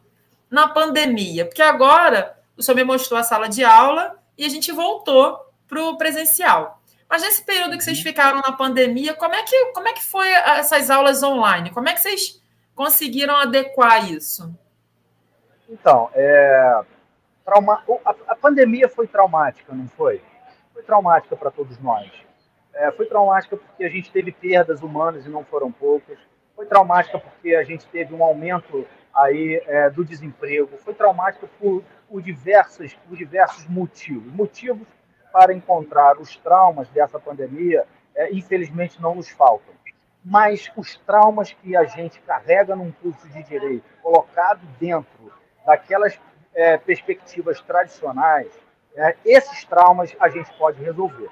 na pandemia? Porque agora o senhor me mostrou a sala de aula e a gente voltou para o presencial. Mas nesse período que vocês uhum. ficaram na pandemia, como é que, como é que foi essas aulas online? Como é que vocês conseguiram adequar isso? Então, é, trauma, a, a, pandemia foi traumática, não foi? Foi traumática para todos nós. É, foi traumática porque a gente teve perdas humanas e não foram poucas. Foi traumática porque a gente teve um aumento aí é, do desemprego. Foi traumática por, por, diversos, por diversos motivos. Motivos para encontrar os traumas dessa pandemia, é, infelizmente, não nos faltam. Mas os traumas que a gente carrega num curso de direito, colocado dentro daquelas é, perspectivas tradicionais, é, esses traumas a gente pode resolver.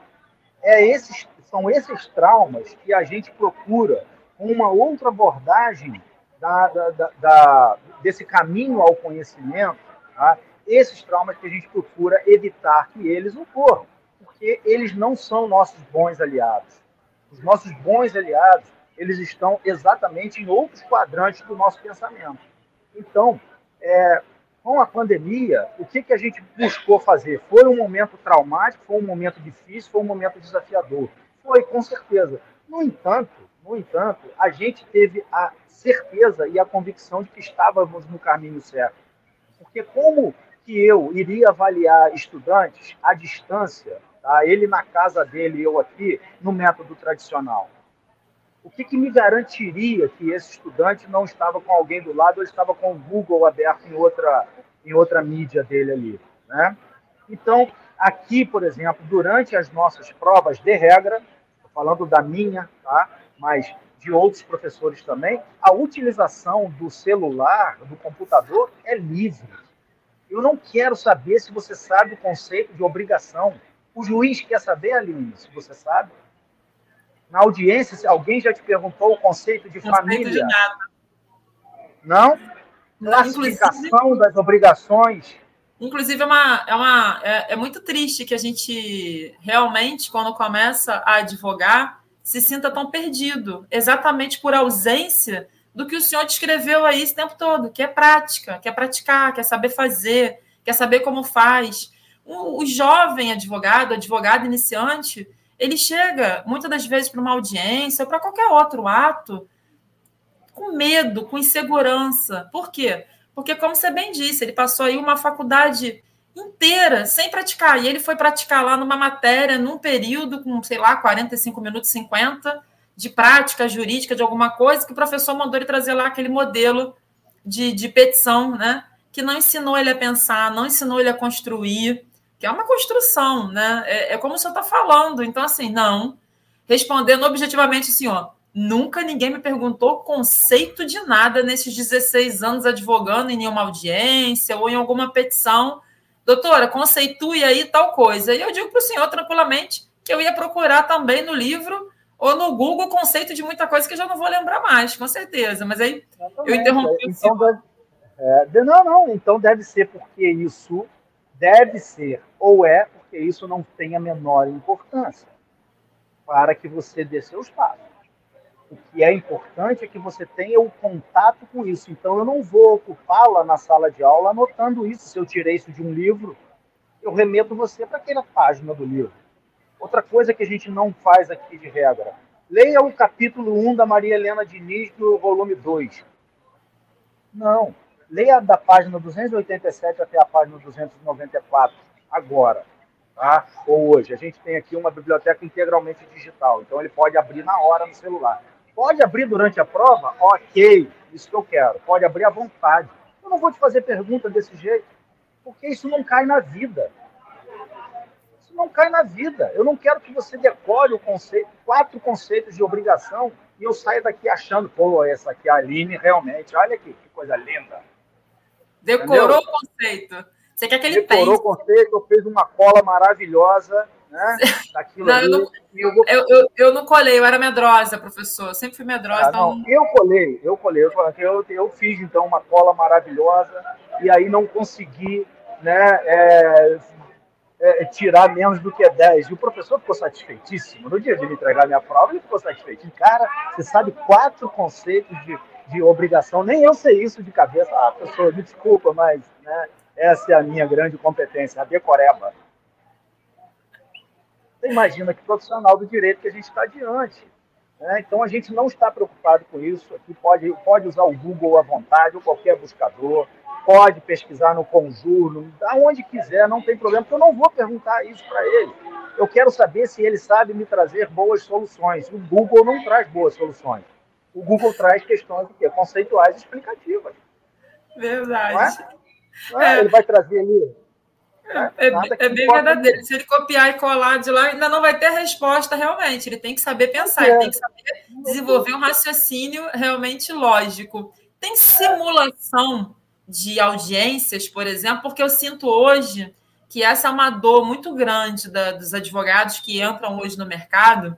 É esses, são esses traumas que a gente procura uma outra abordagem da, da, da, desse caminho ao conhecimento, tá? esses traumas que a gente procura evitar que eles ocorram, porque eles não são nossos bons aliados. Os nossos bons aliados, eles estão exatamente em outros quadrantes do nosso pensamento. Então, é, com a pandemia, o que, que a gente buscou fazer? Foi um momento traumático, foi um momento difícil, foi um momento desafiador. Foi, com certeza. No entanto, no entanto, a gente teve a certeza e a convicção de que estávamos no caminho certo. Porque como que eu iria avaliar estudantes à distância, tá? ele na casa dele eu aqui, no método tradicional? o que, que, me garantiria que esse estudante não estava com alguém do lado ou estava com o Google aberto em outra, em outra mídia dele ali? Né? Então, aqui, por exemplo, durante as nossas provas de regra, falando da minha, tá? Mas de outros professores também, a utilização do celular, do computador, é livre. Eu não quero saber se você sabe o conceito de obrigação. O juiz quer saber, Aline, se você sabe na audiência, se alguém já te perguntou o conceito de conceito família? De nada. Não? Classificação das obrigações. Inclusive, é, uma, é, uma, é, é, muito triste que a gente realmente, quando começa a advogar, se sinta tão perdido, exatamente por ausência do que o senhor descreveu aí esse tempo todo, que é prática, quer praticar, quer saber fazer, quer saber como faz. O, o jovem advogado, advogado iniciante, ele chega muitas das vezes para uma audiência ou para qualquer outro ato com medo, com insegurança. Por quê? Porque, como você bem disse, ele passou aí uma faculdade inteira sem praticar. E ele foi praticar lá numa matéria, num período com, sei lá, 45 minutos, 50, de prática jurídica de alguma coisa, que o professor mandou ele trazer lá aquele modelo de, de petição, né? Que não ensinou ele a pensar, não ensinou ele a construir que é uma construção, né? É, é como o senhor está falando. Então, assim, não. Respondendo objetivamente, assim, ó, nunca ninguém me perguntou conceito de nada nesses 16 anos advogando em nenhuma audiência ou em alguma petição. Doutora, conceitue aí tal coisa. E eu digo para o senhor tranquilamente que eu ia procurar também no livro ou no Google conceito de muita coisa que eu já não vou lembrar mais, com certeza. Mas aí eu interrompi então, deve, é, Não, não, então deve ser porque isso deve ser ou é porque isso não tem a menor importância para que você dê seus passos. O que é importante é que você tenha o contato com isso. Então, eu não vou ocupá-la na sala de aula anotando isso. Se eu tirei isso de um livro, eu remeto você para aquela página do livro. Outra coisa que a gente não faz aqui de regra. Leia o capítulo 1 da Maria Helena Diniz do volume 2. Não leia da página 287 até a página 294, agora, tá? ou hoje. A gente tem aqui uma biblioteca integralmente digital, então ele pode abrir na hora no celular. Pode abrir durante a prova? Ok, isso que eu quero. Pode abrir à vontade. Eu não vou te fazer pergunta desse jeito, porque isso não cai na vida. Isso não cai na vida. Eu não quero que você decore o conceito, quatro conceitos de obrigação e eu saia daqui achando, pô, essa aqui, a Aline, realmente, olha aqui, que coisa linda. Decorou Entendeu? o conceito. Você quer que ele Decorou pense. o conceito, fez uma cola maravilhosa, né? <laughs> Daquilo não, eu, não, eu, vou... eu, eu, eu, não colei, eu era medrosa, professor. Eu sempre fui medrosa. Ah, então... não, eu colei, eu colei. Eu, eu, fiz, então, uma cola maravilhosa e aí não consegui né, é, é, tirar menos do que 10. E o professor ficou satisfeitíssimo. No dia de me entregar minha prova, ele ficou satisfeito. Cara, você sabe quatro conceitos de de obrigação, nem eu sei isso de cabeça. Ah, professor, me desculpa, mas né, essa é a minha grande competência, a decoreba. Você imagina que profissional do direito que a gente está diante. Né? Então a gente não está preocupado com isso. Aqui pode, pode usar o Google à vontade, ou qualquer buscador, pode pesquisar no Conjuro, aonde quiser, não tem problema, porque eu não vou perguntar isso para ele. Eu quero saber se ele sabe me trazer boas soluções. O Google não traz boas soluções. O Google traz questões quê? conceituais explicativas. Verdade. Não é? Não é? É. Ele vai trazer ali é, é, bem verdadeiro. Se ele copiar e colar de lá, ainda não vai ter resposta realmente. Ele tem que saber pensar, ele tem que saber desenvolver um raciocínio realmente lógico. Tem simulação de audiências, por exemplo, porque eu sinto hoje que essa é uma dor muito grande da, dos advogados que entram hoje no mercado.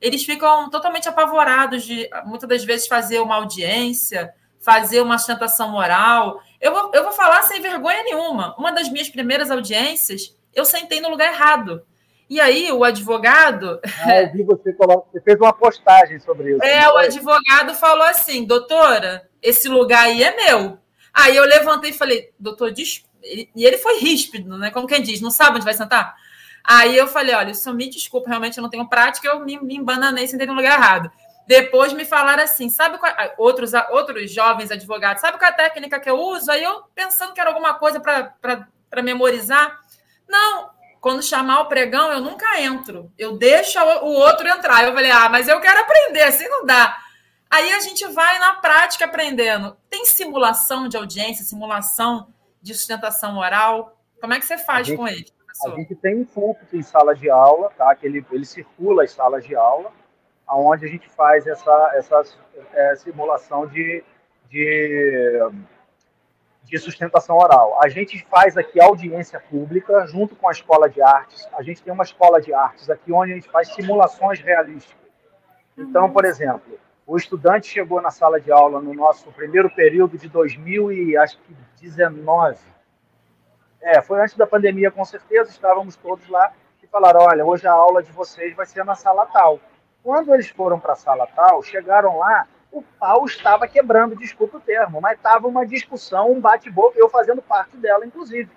Eles ficam totalmente apavorados de, muitas das vezes, fazer uma audiência, fazer uma sustentação oral eu vou, eu vou falar sem vergonha nenhuma. Uma das minhas primeiras audiências, eu sentei no lugar errado. E aí, o advogado. Ah, eu vi você, você fez uma postagem sobre isso. É, o advogado falou assim: doutora, esse lugar aí é meu. Aí eu levantei e falei, doutor, desculpa. E ele foi ríspido, né? Como quem diz, não sabe onde vai sentar? Aí eu falei: olha, isso me desculpa, realmente eu não tenho prática, eu me, me embananei sentei no lugar errado. Depois me falaram assim, sabe qual, ah, outros, outros jovens advogados, sabe qual é a técnica que eu uso? Aí eu pensando que era alguma coisa para memorizar. Não, quando chamar o pregão, eu nunca entro. Eu deixo o outro entrar. Eu falei, ah, mas eu quero aprender, assim não dá. Aí a gente vai na prática aprendendo. Tem simulação de audiência, simulação de sustentação oral? Como é que você faz gente, com ele, professor? A gente tem um púlpito em sala de aula, tá? Que ele, ele circula as salas de aula onde a gente faz essa, essa é, simulação de, de, de, sustentação oral. A gente faz aqui audiência pública junto com a escola de artes. A gente tem uma escola de artes aqui onde a gente faz simulações realísticas. Então, por exemplo, o estudante chegou na sala de aula no nosso primeiro período de 2019. É, foi antes da pandemia, com certeza, estávamos todos lá e falaram: olha, hoje a aula de vocês vai ser na sala tal. Quando eles foram para a sala tal, chegaram lá, o pau estava quebrando, desculpa o termo, mas estava uma discussão, um bate-boca, eu fazendo parte dela, inclusive.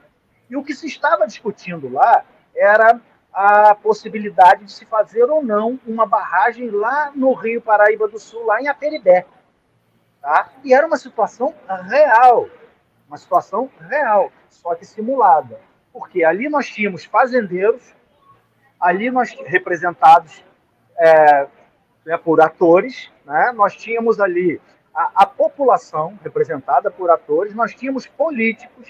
E o que se estava discutindo lá era a possibilidade de se fazer ou não uma barragem lá no Rio Paraíba do Sul, lá em Aperibé. Tá? E era uma situação real, uma situação real, só que simulada. Porque ali nós tínhamos fazendeiros, ali nós representados é, né, por atores, né? nós tínhamos ali a, a, população representada por atores, nós tínhamos políticos,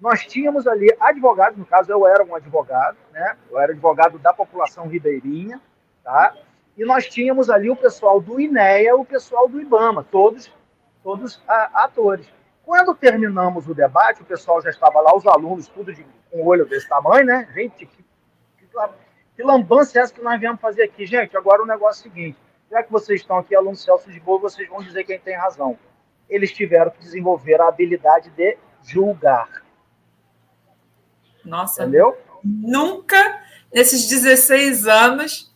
nós tínhamos ali advogados, no caso eu era um advogado, né? eu era advogado da população ribeirinha, tá? e nós tínhamos ali o pessoal do INEA, o pessoal do IBAMA, todos, todos a, atores. Quando terminamos o debate, o pessoal já estava lá, os alunos, tudo de um olho desse tamanho, né? Gente, que, que que lambança é essa que nós viemos fazer aqui? Gente, agora o negócio é o seguinte: já que vocês estão aqui, alunos Celso de Boa, vocês vão dizer quem tem razão. Eles tiveram que desenvolver a habilidade de julgar. Nossa, entendeu? Nunca, nesses 16 anos,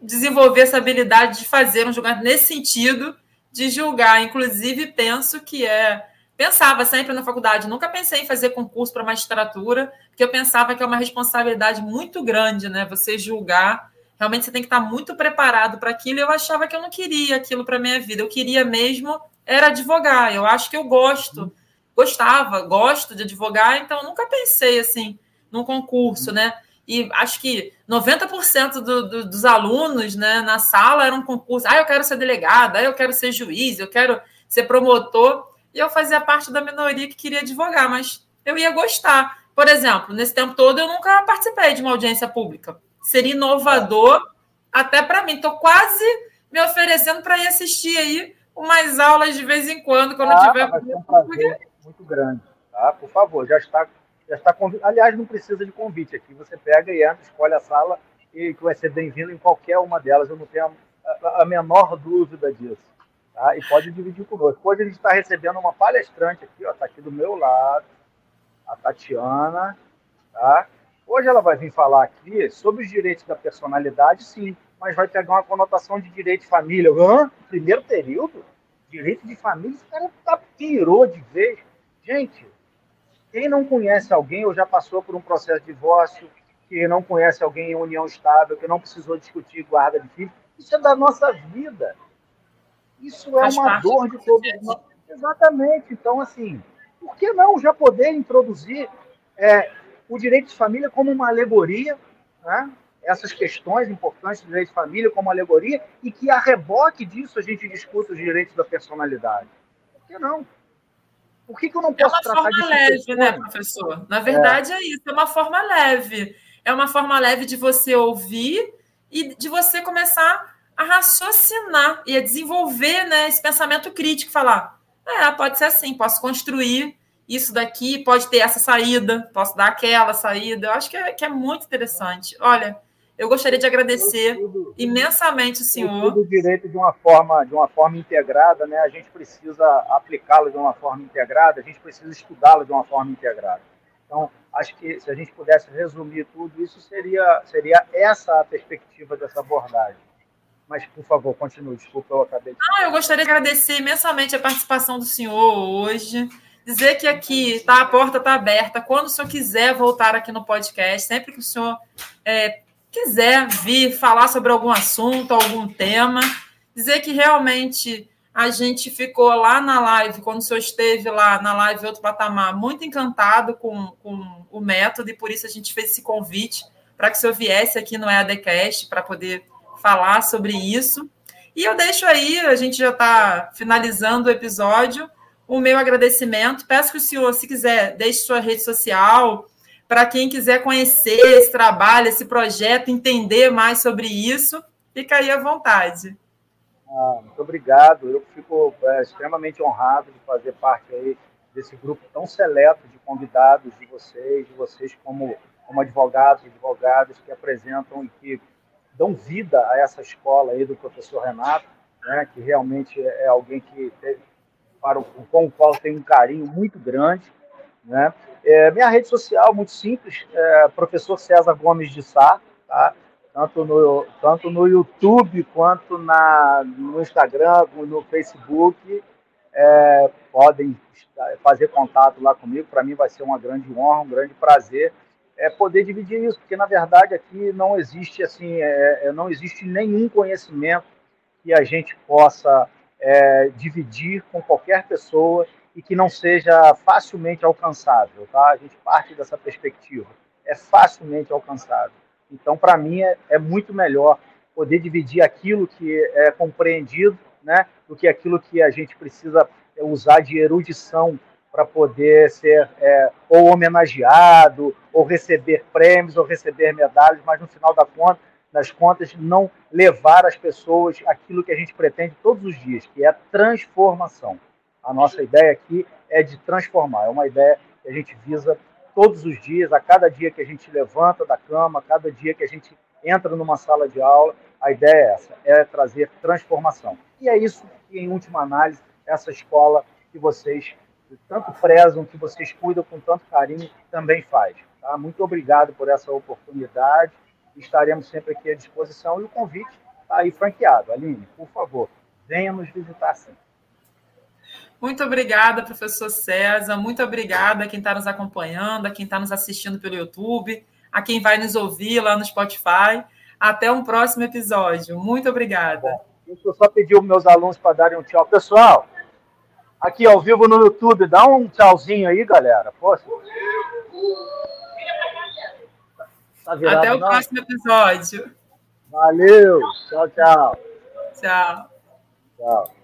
desenvolver essa habilidade de fazer um julgamento nesse sentido, de julgar. Inclusive, penso que é Pensava sempre na faculdade, nunca pensei em fazer concurso para magistratura, porque eu pensava que é uma responsabilidade muito grande, né? Você julgar, realmente você tem que estar muito preparado para aquilo. E eu achava que eu não queria aquilo para minha vida. Eu queria mesmo era advogar. Eu acho que eu gosto, gostava, gosto de advogar, então nunca pensei assim num concurso, né? E acho que 90% do, do, dos alunos né, na sala eram um concurso. Ah, eu quero ser delegado, ah, eu quero ser juiz, eu quero ser promotor e eu fazia parte da minoria que queria advogar, mas eu ia gostar. Por exemplo, nesse tempo todo eu nunca participei de uma audiência pública. Seria inovador até para mim. Estou quase me oferecendo para ir assistir aí umas aulas de vez em quando, quando ah, tiver. Vai ser um prazer muito grande, tá? Por favor, já está, já está. Aliás, não precisa de convite aqui. Você pega e entra, escolhe a sala e que vai ser bem-vindo em qualquer uma delas. Eu não tenho a, a menor dúvida disso. Tá? E pode dividir conosco. Hoje a gente está recebendo uma palestrante aqui, está aqui do meu lado, a Tatiana. Tá? Hoje ela vai vir falar aqui sobre os direitos da personalidade, sim, mas vai pegar uma conotação de direito de família. Hã? Primeiro período? Direito de família, esse cara tá, pirou de vez. Gente, quem não conhece alguém ou já passou por um processo de divórcio, que não conhece alguém em união estável, que não precisou discutir guarda de filho, isso é da nossa vida. Isso é Faz uma dor de todo mundo. Exatamente. Então, assim, por que não já poder introduzir é, o direito de família como uma alegoria, né? essas questões importantes do direito de família como alegoria, e que a reboque disso a gente discuta os direitos da personalidade? Por que não? Por que, que eu não posso tratar É uma forma leve, né, professor? Na verdade é. é isso, é uma forma leve. É uma forma leve de você ouvir e de você começar a raciocinar e a desenvolver né, esse pensamento crítico, falar, é, pode ser assim, posso construir isso daqui, pode ter essa saída, posso dar aquela saída. Eu acho que é, que é muito interessante. Olha, eu gostaria de agradecer tudo, imensamente o senhor. Tudo direito de uma forma, de uma forma integrada, né? A gente precisa aplicá-lo de uma forma integrada, a gente precisa estudá-lo de uma forma integrada. Então, acho que se a gente pudesse resumir tudo isso, seria, seria essa a perspectiva dessa abordagem. Mas, por favor, continue. Desculpa, eu acabei de... Ah, eu gostaria de agradecer imensamente a participação do senhor hoje. Dizer que aqui tá, a porta está aberta. Quando o senhor quiser voltar aqui no podcast, sempre que o senhor é, quiser vir falar sobre algum assunto, algum tema, dizer que realmente a gente ficou lá na live, quando o senhor esteve lá na live Outro Patamar, muito encantado com, com o método, e por isso a gente fez esse convite para que o senhor viesse aqui no EADcast para poder falar sobre isso. E eu deixo aí, a gente já está finalizando o episódio, o meu agradecimento. Peço que o senhor, se quiser, deixe sua rede social, para quem quiser conhecer esse trabalho, esse projeto, entender mais sobre isso, fica aí à vontade. Ah, muito obrigado. Eu fico é, extremamente honrado de fazer parte aí desse grupo tão seleto de convidados de vocês, de vocês como, como advogados e advogadas que apresentam e que dão vida a essa escola aí do professor Renato, né, que realmente é alguém que para o, com o qual tem um carinho muito grande. Né? É, minha rede social, muito simples, é professor César Gomes de Sá, tá? tanto no, tanto no YouTube quanto na, no Instagram, no Facebook. É, podem fazer contato lá comigo. Para mim vai ser uma grande honra, um grande prazer é, poder dividir isso, porque na verdade aqui não existe assim, é, é não existe nenhum conhecimento que a gente possa é, dividir com qualquer pessoa e que não seja facilmente alcançável, tá? A gente parte dessa perspectiva, é facilmente alcançável. Então, para mim, é, é, muito melhor poder dividir aquilo que é compreendido, né, do que aquilo que a gente precisa usar de erudição para poder ser é, ou homenageado, ou receber prêmios, ou receber medalhas, mas no final da conta, das contas, não levar as pessoas aquilo que a gente pretende todos os dias, que é a transformação. A nossa ideia aqui é de transformar, é uma ideia que a gente visa todos os dias, a cada dia que a gente levanta da cama, a cada dia que a gente entra numa sala de aula, a ideia é essa, é trazer transformação. E é isso que, em última análise, essa escola que vocês tanto prezam, que vocês cuidam com tanto carinho, também faz. Tá? Muito obrigado por essa oportunidade. Estaremos sempre aqui à disposição e o convite está aí franqueado. Aline, por favor, venha nos visitar sempre. Muito obrigada, professor César. Muito obrigada a quem está nos acompanhando, a quem está nos assistindo pelo YouTube, a quem vai nos ouvir lá no Spotify. Até um próximo episódio. Muito obrigada. Bom, deixa eu só pedir aos meus alunos para darem um tchau. Pessoal, aqui ao vivo no YouTube, dá um tchauzinho aí, galera. Poxa. Tá virado, Até o não? próximo episódio. Valeu. Tchau, tchau. Tchau. Tchau.